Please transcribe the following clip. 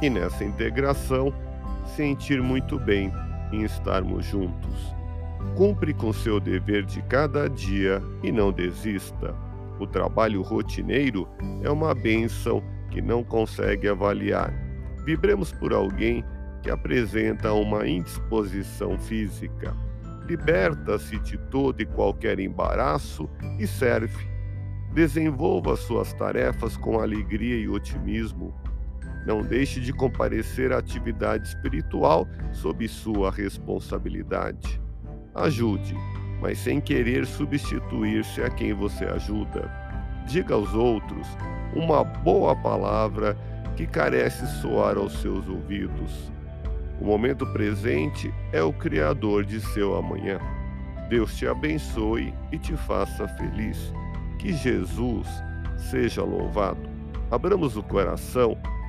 e nessa integração sentir muito bem em estarmos juntos. Cumpre com seu dever de cada dia e não desista. O trabalho rotineiro é uma bênção que não consegue avaliar. Vibremos por alguém que apresenta uma indisposição física. Liberta-se de todo e qualquer embaraço e serve. Desenvolva suas tarefas com alegria e otimismo. Não deixe de comparecer à atividade espiritual sob sua responsabilidade. Ajude, mas sem querer substituir-se a quem você ajuda. Diga aos outros uma boa palavra que carece soar aos seus ouvidos. O momento presente é o Criador de seu amanhã. Deus te abençoe e te faça feliz. Que Jesus seja louvado. Abramos o coração